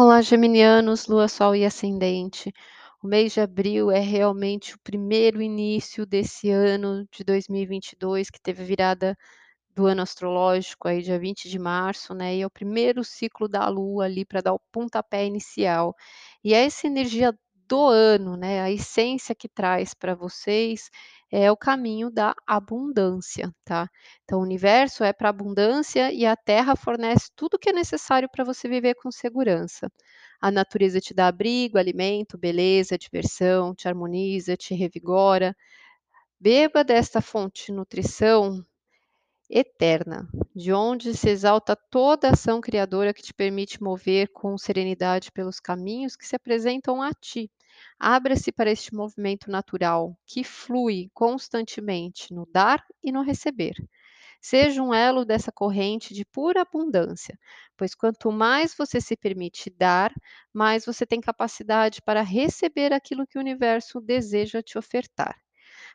Olá, geminianos, lua, sol e ascendente. O mês de abril é realmente o primeiro início desse ano de 2022, que teve a virada do ano astrológico aí dia 20 de março, né, e é o primeiro ciclo da lua ali para dar o pontapé inicial. E é essa energia do ano, né, a essência que traz para vocês é o caminho da abundância, tá. Então o universo é para abundância e a terra fornece tudo que é necessário para você viver com segurança. A natureza te dá abrigo, alimento, beleza, diversão, te harmoniza, te revigora. Beba desta fonte de nutrição eterna, de onde se exalta toda ação criadora que te permite mover com serenidade pelos caminhos que se apresentam a ti. Abra-se para este movimento natural que flui constantemente no dar e no receber. Seja um elo dessa corrente de pura abundância, pois quanto mais você se permite dar, mais você tem capacidade para receber aquilo que o universo deseja te ofertar.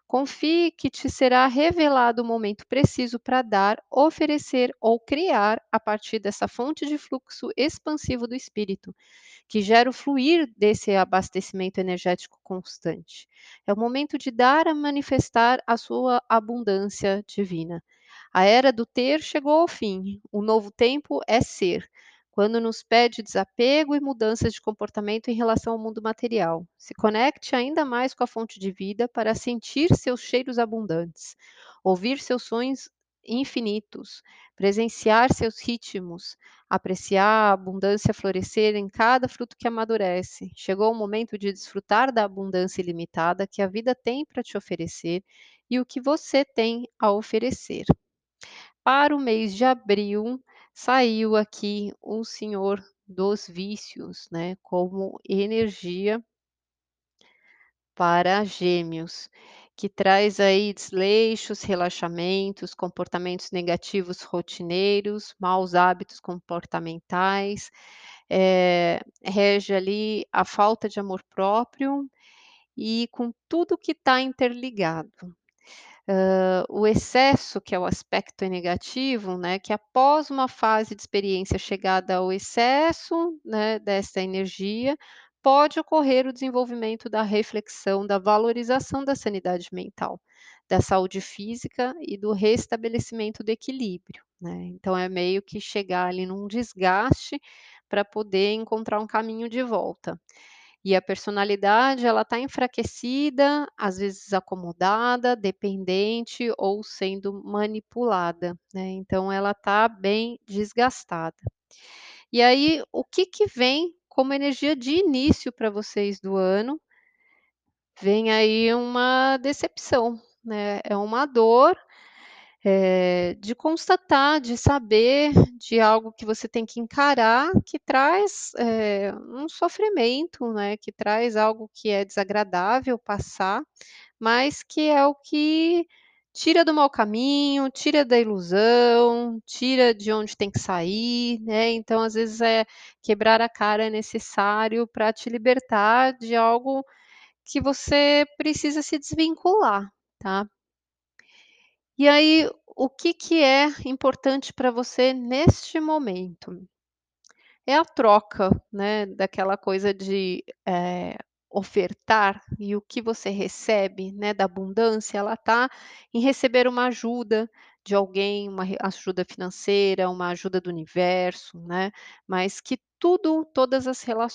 Confie que te será revelado o momento preciso para dar, oferecer ou criar a partir dessa fonte de fluxo expansivo do espírito, que gera o fluir desse abastecimento energético constante. É o momento de dar a manifestar a sua abundância divina. A era do ter chegou ao fim. O novo tempo é ser quando nos pede desapego e mudanças de comportamento em relação ao mundo material. Se conecte ainda mais com a fonte de vida para sentir seus cheiros abundantes, ouvir seus sonhos infinitos, presenciar seus ritmos, apreciar a abundância florescer em cada fruto que amadurece. Chegou o momento de desfrutar da abundância ilimitada que a vida tem para te oferecer e o que você tem a oferecer. Para o mês de abril, saiu aqui o Senhor dos Vícios, né, como energia para Gêmeos, que traz aí desleixos, relaxamentos, comportamentos negativos rotineiros, maus hábitos comportamentais, eh, rege ali a falta de amor próprio e com tudo que está interligado. Hã, o excesso, que é o aspecto negativo, né, que após uma fase de experiência chegada ao excesso, né, dessa energia, pode ocorrer o desenvolvimento da reflexão, da valorização da sanidade mental, da saúde física e do restabelecimento do equilíbrio, né. Então é meio que chegar ali num desgaste para poder encontrar um caminho de volta. E a personalidade, ela está enfraquecida, às vezes acomodada, dependente ou sendo manipulada, né, então ela está bem desgastada. E aí, o que que vem como energia de início para vocês do ano? Vem aí uma decepção, né, é uma dor, eh, de constatar, de saber de algo que você tem que encarar, que traz, eh, um sofrimento, né, que traz algo que é desagradável passar, mas que é o que tira do mau caminho, tira da ilusão, tira de onde tem que sair, né, então às vezes, é quebrar a cara é necessário para te libertar de algo que você precisa se desvincular, tá. E aí, o que que é importante para você neste momento? É a troca, né, daquela coisa de, eh, ofertar e o que você recebe, né, da abundância, ela está em receber uma ajuda de alguém, uma ajuda financeira, uma ajuda do universo, né, mas que tudo todas as relações